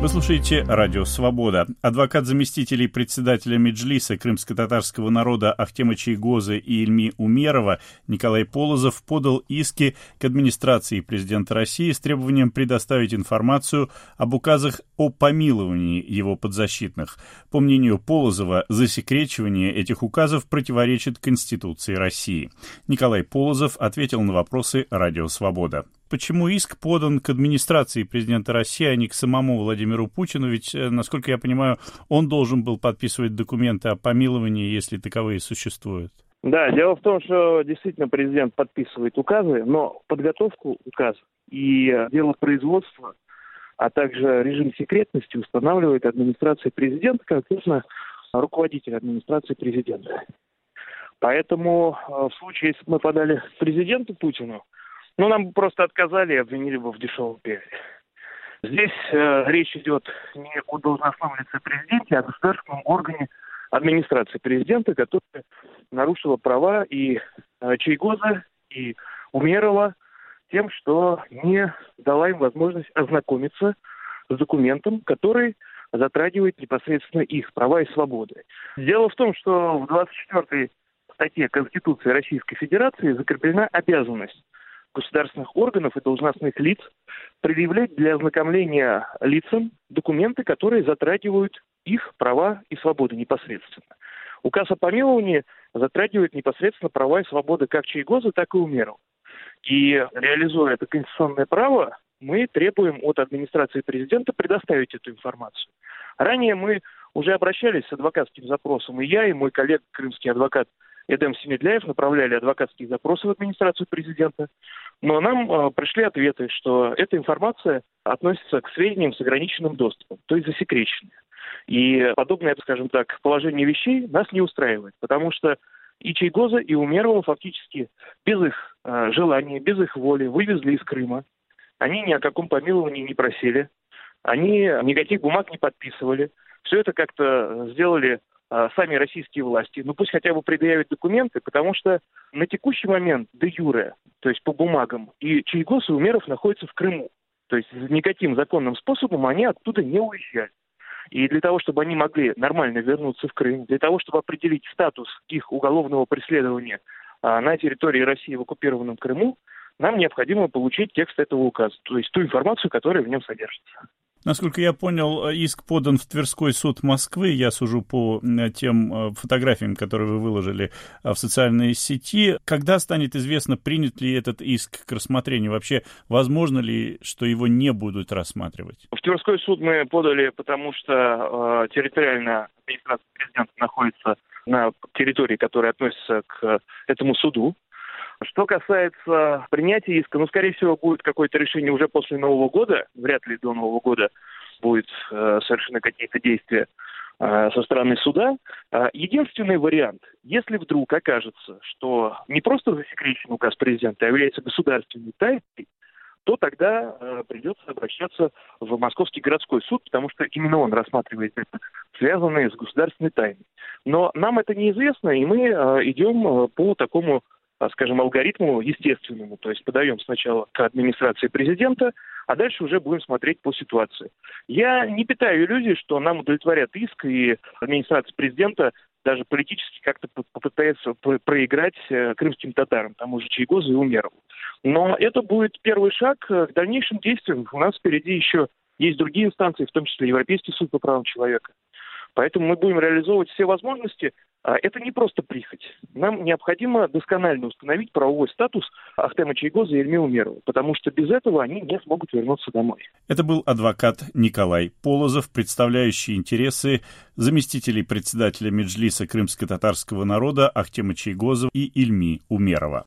Вы слушаете «Радио Свобода». Адвокат заместителей председателя Меджлиса крымско-татарского народа Ахтема Чайгоза и Ильми Умерова Николай Полозов подал иски к администрации президента России с требованием предоставить информацию об указах о помиловании его подзащитных. По мнению Полозова, засекречивание этих указов противоречит Конституции России. Николай Полозов ответил на вопросы «Радио Свобода» почему иск подан к администрации президента России, а не к самому Владимиру Путину? Ведь, э, насколько я понимаю, он должен был подписывать документы о помиловании, если таковые существуют. Да, дело в том, что действительно президент подписывает указы, но подготовку указа и дело производства, а также режим секретности устанавливает администрация президента, нужно руководитель администрации президента. Поэтому э, в случае, если бы мы подали президенту Путину, ну, нам бы просто отказали и обвинили бы в дешевом пиаре. Здесь э, речь идет не о должностном лице президента, а о государственном органе администрации президента, которая нарушила права и э, Чайгоза, и Умерова тем, что не дала им возможность ознакомиться с документом, который затрагивает непосредственно их права и свободы. Дело в том, что в 24 статье Конституции Российской Федерации закреплена обязанность государственных органов и должностных лиц предъявлять для ознакомления лицам документы, которые затрагивают их права и свободы непосредственно. Указ о помиловании затрагивает непосредственно права и свободы как Чайгоза, так и Умерова. И реализуя это конституционное право, мы требуем от администрации президента предоставить эту информацию. Ранее мы уже обращались с адвокатским запросом, и я, и мой коллега, крымский адвокат Эдем Семедляев направляли адвокатские запросы в администрацию президента, но нам э, пришли ответы, что эта информация относится к сведениям с ограниченным доступом, то есть засекреченная. И подобное, скажем так, положение вещей нас не устраивает, потому что и Чайгоза, и Умерова фактически без их э, желания, без их воли вывезли из Крыма. Они ни о каком помиловании не просили, они никаких бумаг не подписывали. Все это как-то сделали а, сами российские власти, ну пусть хотя бы предъявят документы, потому что на текущий момент де юре, то есть по бумагам, и Чайгос и Умеров находятся в Крыму. То есть никаким законным способом они оттуда не уезжали. И для того, чтобы они могли нормально вернуться в Крым, для того, чтобы определить статус их уголовного преследования а, на территории России в оккупированном Крыму, нам необходимо получить текст этого указа, то есть ту информацию, которая в нем содержится. Насколько я понял, иск подан в Тверской суд Москвы. Я сужу по тем э, фотографиям, которые вы выложили э, в социальной сети. Когда станет известно, принят ли этот иск к рассмотрению? Вообще, возможно ли, что его не будут рассматривать? В Тверской суд мы подали, потому что э, территориальная администрация президента находится на территории, которая относится к этому суду. Что касается принятия иска, ну, скорее всего, будет какое-то решение уже после Нового года, вряд ли до Нового года будет э, совершены какие-то действия э, со стороны суда. Э, единственный вариант, если вдруг окажется, что не просто засекречен указ президента, а является государственной тайной, то тогда э, придется обращаться в Московский городской суд, потому что именно он рассматривает это, связанное с государственной тайной. Но нам это неизвестно, и мы идем по такому скажем, алгоритму естественному. То есть подаем сначала к администрации президента, а дальше уже будем смотреть по ситуации. Я не питаю иллюзий, что нам удовлетворят иск, и администрация президента даже политически как-то попытается проиграть э, крымским татарам, тому же Чайгозу и Умерову. Но это будет первый шаг к дальнейшим действиям. У нас впереди еще есть другие инстанции, в том числе Европейский суд по правам человека. Поэтому мы будем реализовывать все возможности. А, это не просто прихоть. Нам необходимо досконально установить правовой статус Ахтема Чайгоза и Эльми Умерова, потому что без этого они не смогут вернуться домой. Это был адвокат Николай Полозов, представляющий интересы заместителей председателя Меджлиса крымско-татарского народа Ахтема Чайгоза и Ильми Умерова.